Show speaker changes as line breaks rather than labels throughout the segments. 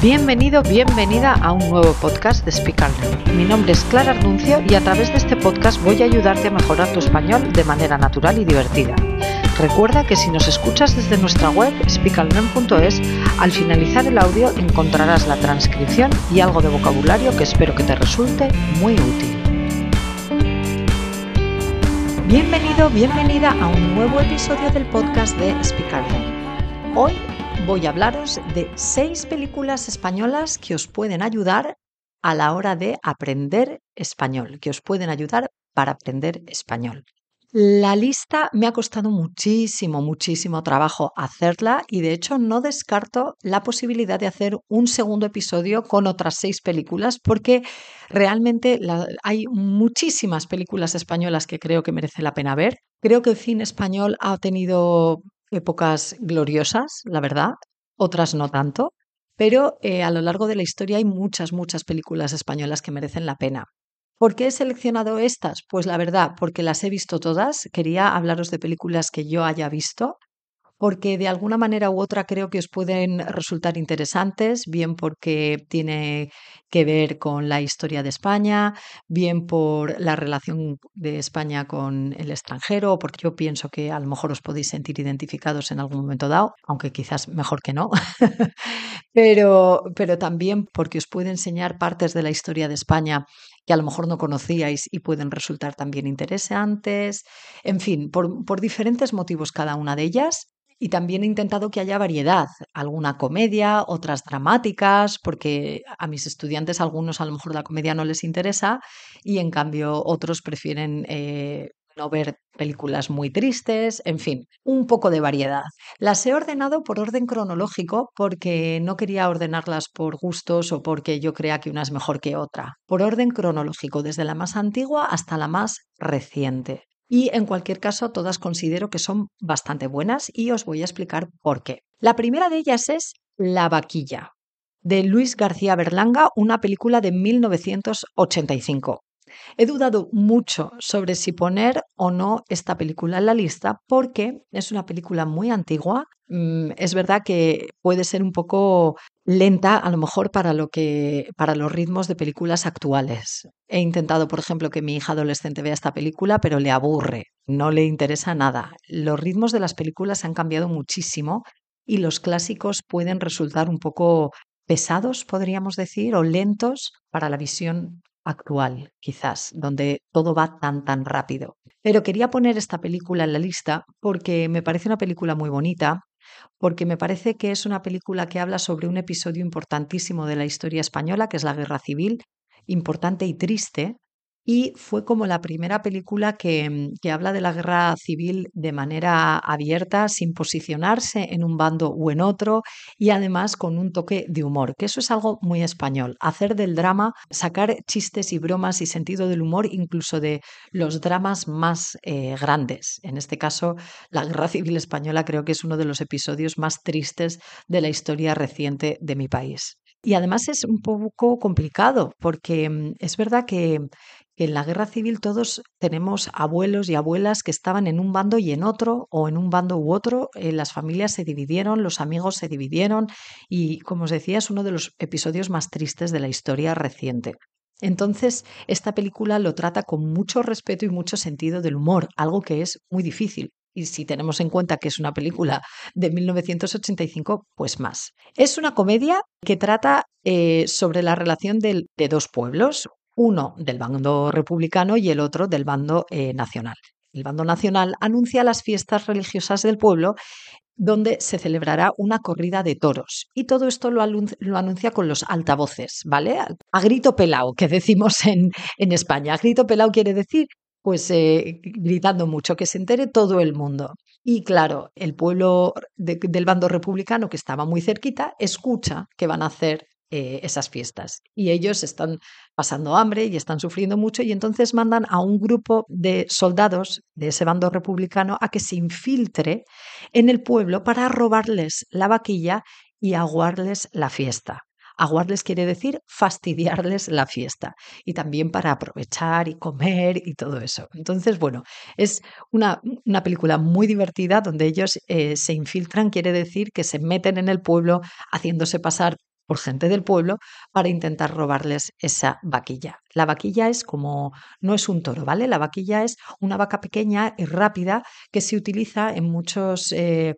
Bienvenido, bienvenida a un nuevo podcast de Speak Mi nombre es Clara Arnuncio y a través de este podcast voy a ayudarte a mejorar tu español de manera natural y divertida. Recuerda que si nos escuchas desde nuestra web speakallearn.es, al finalizar el audio encontrarás la transcripción y algo de vocabulario que espero que te resulte muy útil. Bienvenido, bienvenida a un nuevo episodio del podcast de Speak Hoy voy a hablaros de seis películas españolas que os pueden ayudar a la hora de aprender español, que os pueden ayudar para aprender español. La lista me ha costado muchísimo, muchísimo trabajo hacerla y de hecho no descarto la posibilidad de hacer un segundo episodio con otras seis películas porque realmente hay muchísimas películas españolas que creo que merece la pena ver. Creo que el cine español ha tenido épocas gloriosas, la verdad, otras no tanto, pero eh, a lo largo de la historia hay muchas, muchas películas españolas que merecen la pena. ¿Por qué he seleccionado estas? Pues la verdad, porque las he visto todas. Quería hablaros de películas que yo haya visto porque de alguna manera u otra creo que os pueden resultar interesantes, bien porque tiene que ver con la historia de España, bien por la relación de España con el extranjero, porque yo pienso que a lo mejor os podéis sentir identificados en algún momento dado, aunque quizás mejor que no, pero, pero también porque os puede enseñar partes de la historia de España que a lo mejor no conocíais y pueden resultar también interesantes. En fin, por, por diferentes motivos cada una de ellas. Y también he intentado que haya variedad, alguna comedia, otras dramáticas, porque a mis estudiantes algunos a lo mejor la comedia no les interesa y en cambio otros prefieren eh, no ver películas muy tristes, en fin, un poco de variedad. Las he ordenado por orden cronológico porque no quería ordenarlas por gustos o porque yo crea que una es mejor que otra. Por orden cronológico, desde la más antigua hasta la más reciente. Y en cualquier caso, todas considero que son bastante buenas y os voy a explicar por qué. La primera de ellas es La vaquilla, de Luis García Berlanga, una película de 1985. He dudado mucho sobre si poner o no esta película en la lista porque es una película muy antigua. Mm, es verdad que puede ser un poco lenta a lo mejor para lo que para los ritmos de películas actuales. He intentado, por ejemplo, que mi hija adolescente vea esta película, pero le aburre, no le interesa nada. Los ritmos de las películas han cambiado muchísimo y los clásicos pueden resultar un poco pesados, podríamos decir, o lentos para la visión actual, quizás, donde todo va tan, tan rápido. Pero quería poner esta película en la lista porque me parece una película muy bonita, porque me parece que es una película que habla sobre un episodio importantísimo de la historia española, que es la Guerra Civil, importante y triste, y fue como la primera película que, mm, que, habla de la guerra civil de manera abierta, sin posicionarse en un bando o en otro y además con un toque de humor, que eso es algo muy español, hacer del drama, sacar chistes y bromas y sentido del humor incluso de los dramas más eh, grandes. En este caso, la guerra civil española creo que es uno de los episodios más tristes de la historia reciente de mi país. Y además es un poco complicado porque mm, es verdad que, en la guerra civil todos tenemos abuelos y abuelas que estaban en un bando y en otro, o en un bando u otro, eh, las familias se dividieron, los amigos se dividieron y, como os decía, es uno de los episodios más tristes de la historia reciente. Entonces, esta película lo trata con mucho respeto y mucho sentido del humor, algo que es muy difícil y si tenemos en cuenta que es una película de 1985, pues más. Es una comedia que trata eh, sobre la relación de, dos pueblos, uno del bando republicano y el otro del bando eh, nacional. El bando nacional anuncia las fiestas religiosas del pueblo donde se celebrará una corrida de toros. Y todo esto lo, anuncia con los altavoces, ¿vale? A grito pelao, que decimos en, en España. A grito pelao quiere decir pues eh, gritando mucho, que se entere todo el mundo. Y claro, el pueblo del bando republicano que estaba muy cerquita escucha que van a hacer eh, esas fiestas. Y ellos están pasando hambre y están sufriendo mucho y entonces mandan a un grupo de soldados de ese bando republicano a que se infiltre en el pueblo para robarles la vaquilla y aguarles la fiesta. Aguarles quiere decir fastidiarles la fiesta y también para aprovechar y comer y todo eso. Entonces, bueno, es una, una película muy divertida donde ellos eh, se infiltran, quiere decir que se meten en el pueblo haciéndose pasar por gente del pueblo para intentar robarles esa vaquilla. La vaquilla es como, no es un toro, ¿vale? La vaquilla es una vaca pequeña y rápida que se utiliza en muchos... Eh,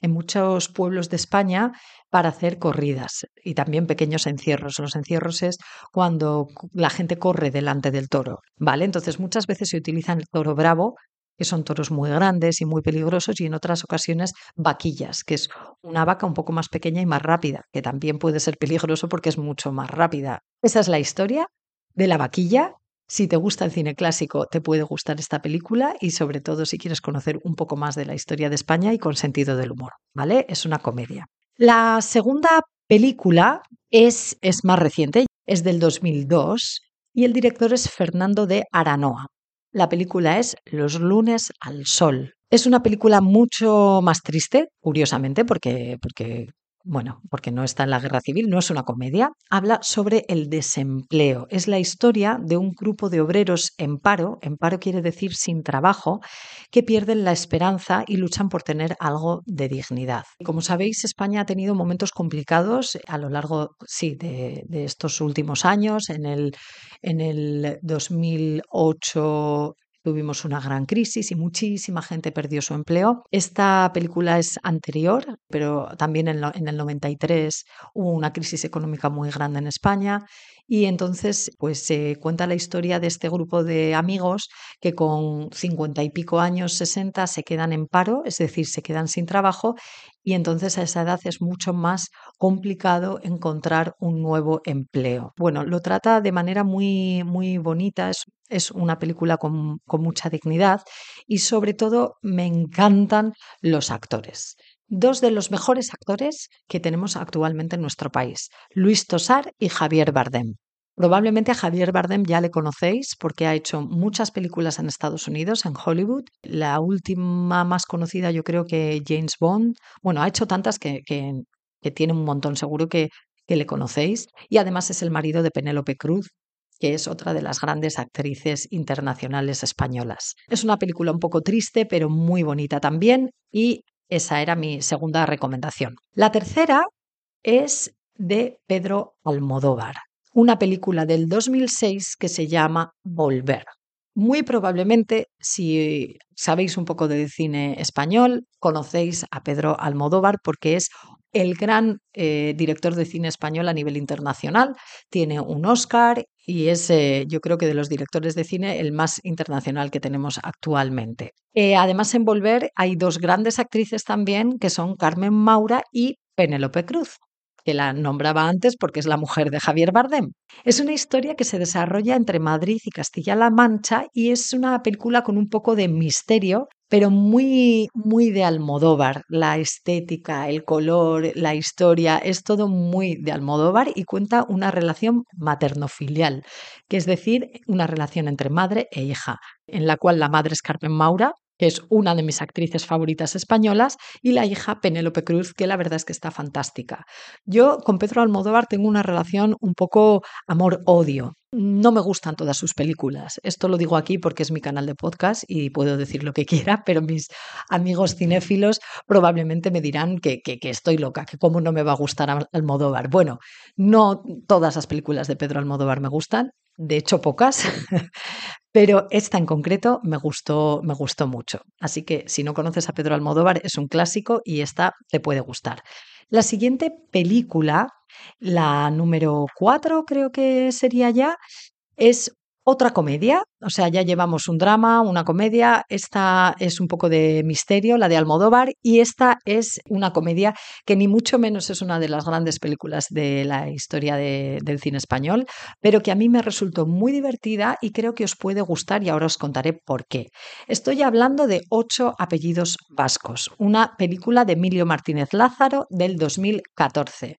en muchos pueblos de España para hacer corridas y también pequeños encierros. Los encierros es cuando la gente corre delante del toro, ¿vale? Entonces muchas veces se utiliza el toro bravo, que son toros muy grandes y muy peligrosos, y en otras ocasiones vaquillas, que es una vaca un poco más pequeña y más rápida, que también puede ser peligroso porque es mucho más rápida. Esa es la historia de la vaquilla si te gusta el cine clásico, te puede gustar esta película y sobre todo si quieres conocer un poco más de la historia de España y con sentido del humor, ¿vale? Es una comedia. La segunda película es, es más reciente, es del 2002 y el director es Fernando de Aranoa. La película es Los lunes al sol. Es una película mucho más triste, curiosamente, porque, porque bueno, porque no está en la guerra civil, no es una comedia, habla sobre el desempleo. Es la historia de un grupo de obreros en paro, en paro quiere decir sin trabajo, que pierden la esperanza y luchan por tener algo de dignidad. Como sabéis, España ha tenido momentos complicados a lo largo, sí, de, de estos últimos años. En el, en el 2008 tuvimos una gran crisis y muchísima gente perdió su empleo. Esta película es anterior, pero también en, el 93 hubo una crisis económica muy grande en España y entonces pues se cuenta la historia de este grupo de amigos que con 50 y pico años, 60, se quedan en paro, es decir, se quedan sin trabajo y entonces a esa edad es mucho más complicado encontrar un nuevo empleo. Bueno, lo trata de manera muy, muy bonita, es, es una película con, mucha dignidad y sobre todo me encantan los actores dos de los mejores actores que tenemos actualmente en nuestro país, Luis Tosar y Javier Bardem. Probablemente a Javier Bardem ya le conocéis porque ha hecho muchas películas en Estados Unidos, en Hollywood. La última más conocida yo creo que James Bond. Bueno, ha hecho tantas que, tiene un montón, seguro que le conocéis. Y además es el marido de Penélope Cruz, que es otra de las grandes actrices internacionales españolas. Es una película un poco triste, pero muy bonita también, y esa era mi segunda recomendación. La tercera es de Pedro Almodóvar una película del 2006 que se llama Volver. Muy probablemente, si sabéis un poco de cine español, conocéis a Pedro Almodóvar porque es el gran eh, director de cine español a nivel internacional. Tiene un Oscar y es, eh, yo creo que de los directores de cine, el más internacional que tenemos actualmente. Eh, además, en Volver hay dos grandes actrices también, que son Carmen Maura y Penélope Cruz que la nombraba antes porque es la mujer de Javier Bardem. Es una historia que se desarrolla entre Madrid y Castilla-La Mancha y es una película con un poco de misterio, pero muy, muy de Almodóvar. La estética, el color, la historia, es todo muy de Almodóvar y cuenta una relación materno-filial, que es decir, una relación entre madre e hija, en la cual la madre es Carmen Maura, que es una de mis actrices favoritas españolas, y la hija Penélope Cruz, que la verdad es que está fantástica. Yo con Pedro Almodóvar tengo una relación un poco amor-odio. No me gustan todas sus películas. Esto lo digo aquí porque es mi canal de podcast y puedo decir lo que quiera, pero mis amigos cinéfilos probablemente me dirán que, que, que estoy loca, que cómo no me va a gustar Almodóvar. Bueno, no todas las películas de Pedro Almodóvar me gustan, de hecho pocas, pero esta en concreto me gustó, me gustó mucho. Así que si no conoces a Pedro Almodóvar, es un clásico y esta te puede gustar. La siguiente película, la número cuatro creo que sería ya, es otra comedia, o sea, ya llevamos un drama, una comedia, esta es un poco de misterio, la de Almodóvar, y esta es una comedia que ni mucho menos es una de las grandes películas de la historia del cine español, pero que a mí me resultó muy divertida y creo que os puede gustar y ahora os contaré por qué. Estoy hablando de Ocho apellidos vascos, una película de Emilio Martínez Lázaro del 2014.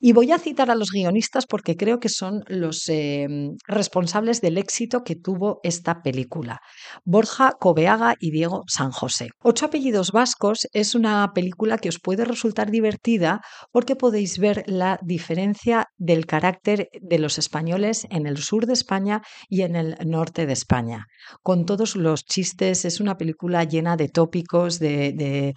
Y voy a citar a los guionistas porque creo que son los em, responsables del éxito que tuvo esta película. Borja Cobeaga y Diego San José. Ocho apellidos vascos es una película que os puede resultar divertida porque podéis ver la diferencia del carácter de los españoles en el sur de España y en el norte de España. Con todos los chistes, es una película llena de tópicos, de,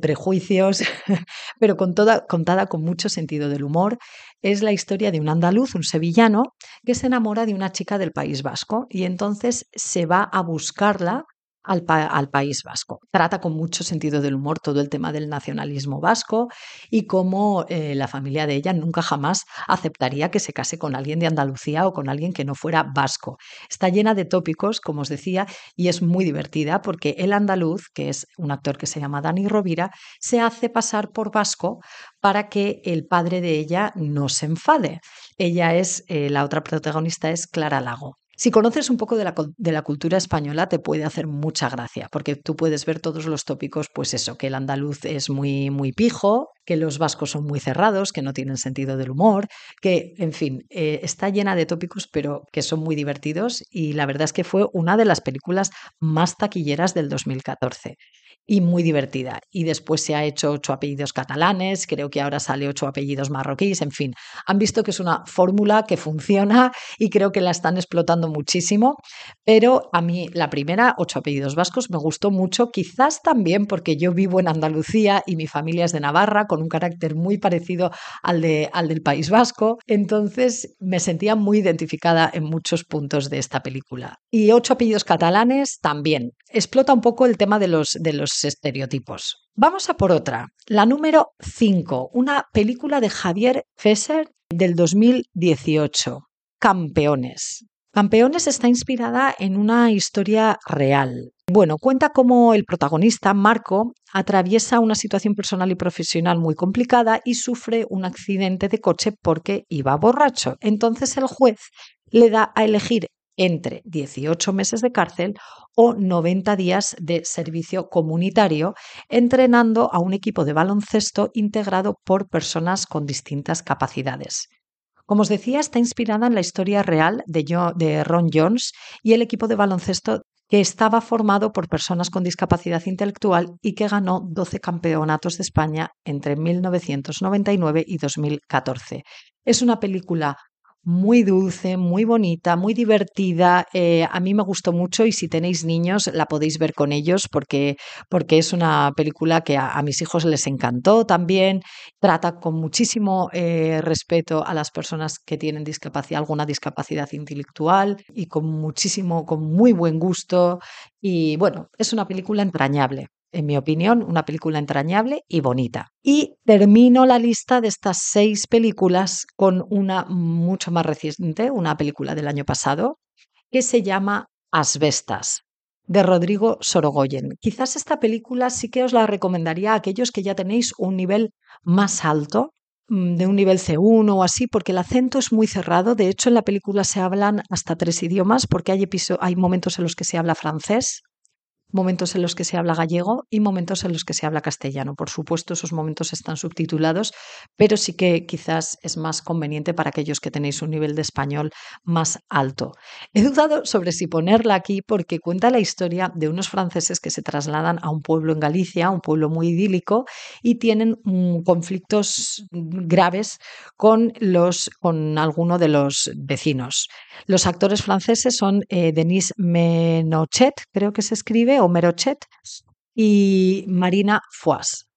prejuicios, pero contada con mucho sentido del humor, es la historia de un andaluz, un sevillano, que se enamora de una chica del País Vasco y entonces se va a buscarla al, País Vasco. Trata con mucho sentido del humor todo el tema del nacionalismo vasco y cómo eh, la familia de ella nunca jamás aceptaría que se case con alguien de Andalucía o con alguien que no fuera vasco. Está llena de tópicos, como os decía, y es muy divertida porque el andaluz, que es un actor que se llama Dani Rovira, se hace pasar por vasco para que el padre de ella no se enfade. Ella es, eh, la otra protagonista es Clara Lago. Si conoces un poco de la, cultura española, te puede hacer mucha gracia, porque tú puedes ver todos los tópicos, pues eso, que el andaluz es muy, muy pijo, que los vascos son muy cerrados, que no tienen sentido del humor, que, en fin, eh, está llena de tópicos, pero que son muy divertidos y la verdad es que fue una de las películas más taquilleras del 2014 y muy divertida. Y después se ha hecho ocho apellidos catalanes, creo que ahora sale ocho apellidos marroquíes, en fin, han visto que es una fórmula que funciona y creo que la están explotando muchísimo, pero a mí la primera, ocho apellidos vascos, me gustó mucho, quizás también porque yo vivo en Andalucía y mi familia es de Navarra, con un carácter muy parecido al, de, al del País Vasco, entonces me sentía muy identificada en muchos puntos de esta película. Y ocho apellidos catalanes también. Explota un poco el tema de los, de los estereotipos. Vamos a por otra, la número 5, una película de Javier Fesser del 2018, Campeones. Campeones está inspirada en una historia real. Bueno, cuenta cómo el protagonista, Marco, atraviesa una situación personal y profesional muy complicada y sufre un accidente de coche porque iba borracho. Entonces el juez le da a elegir entre 18 meses de cárcel o 90 días de servicio comunitario, entrenando a un equipo de baloncesto integrado por personas con distintas capacidades. Como os decía, está inspirada en la historia real de, Ron Jones y el equipo de baloncesto que estaba formado por personas con discapacidad intelectual y que ganó 12 campeonatos de España entre 1999 y 2014. Es una película muy dulce, muy bonita, muy divertida. Eh, a mí me gustó mucho y si tenéis niños la podéis ver con ellos porque, porque es una película que a, mis hijos les encantó también. Trata con muchísimo eh, respeto a las personas que tienen discapacidad, alguna discapacidad intelectual y con muchísimo, con muy buen gusto. Y bueno, es una película entrañable en mi opinión, una película entrañable y bonita. Y termino la lista de estas seis películas con una mucho más reciente, una película del año pasado, que se llama Asbestas, de Rodrigo Sorogoyen. Quizás esta película sí que os la recomendaría a aquellos que ya tenéis un nivel más alto, mm, de un nivel C1 o así, porque el acento es muy cerrado. De hecho, en la película se hablan hasta tres idiomas, porque hay, hay momentos en los que se habla francés, momentos en los que se habla gallego y momentos en los que se habla castellano. Por supuesto, esos momentos están subtitulados, pero sí que quizás es más conveniente para aquellos que tenéis un nivel de español más alto. He dudado sobre si ponerla aquí porque cuenta la historia de unos franceses que se trasladan a un pueblo en Galicia, un pueblo muy idílico, y tienen mm, conflictos graves con, los, con alguno de los vecinos. Los actores franceses son eh, Denise Menochet, creo que se escribe, o Merochet y Marina Foix.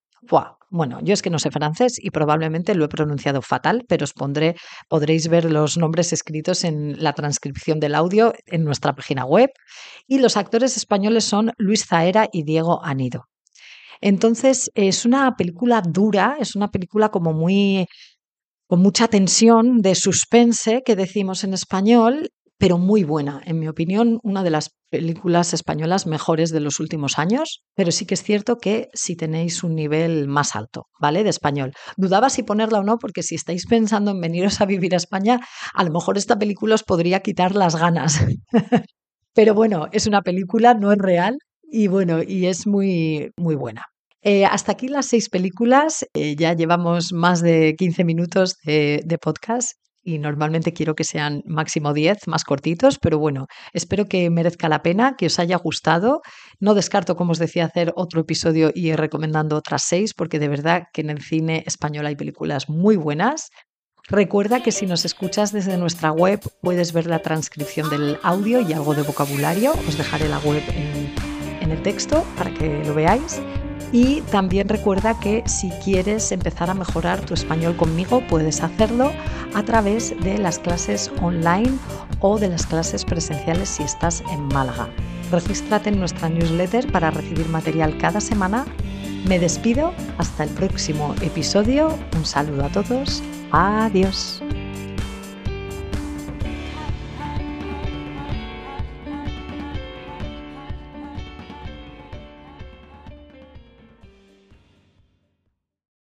Bueno, yo es que no sé francés y probablemente lo he pronunciado fatal, pero os pondré, podréis ver los nombres escritos en la transcripción del audio en nuestra página web. Y los actores españoles son Luis Zaera y Diego Anido. Entonces, es una película dura, es una película como muy con mucha tensión de suspense que decimos en español pero muy buena. En mi opinión, una de las películas españolas mejores de los últimos años, pero sí que es cierto que si tenéis un nivel más alto, ¿vale? De español. Dudaba si ponerla o no, porque si estáis pensando en veniros a vivir a España, a lo mejor esta película os podría quitar las ganas. pero bueno, es una película, no es real, y bueno, y es muy, muy buena. Eh, hasta aquí las seis películas. Eh, ya llevamos más de 15 minutos de, de podcast y normalmente quiero que sean máximo 10, más cortitos, pero bueno, espero que merezca la pena, que os haya gustado. No descarto, como os decía, hacer otro episodio y ir recomendando otras seis, porque de verdad que en el cine español hay películas muy buenas. Recuerda que si nos escuchas desde nuestra web puedes ver la transcripción del audio y algo de vocabulario. Os dejaré la web en, en el texto para que lo veáis. Y también recuerda que si quieres empezar a mejorar tu español conmigo, puedes hacerlo a través de las clases online o de las clases presenciales si estás en Málaga. Regístrate en nuestra newsletter para recibir material cada semana. Me despido hasta el próximo episodio. Un saludo a todos. Adiós.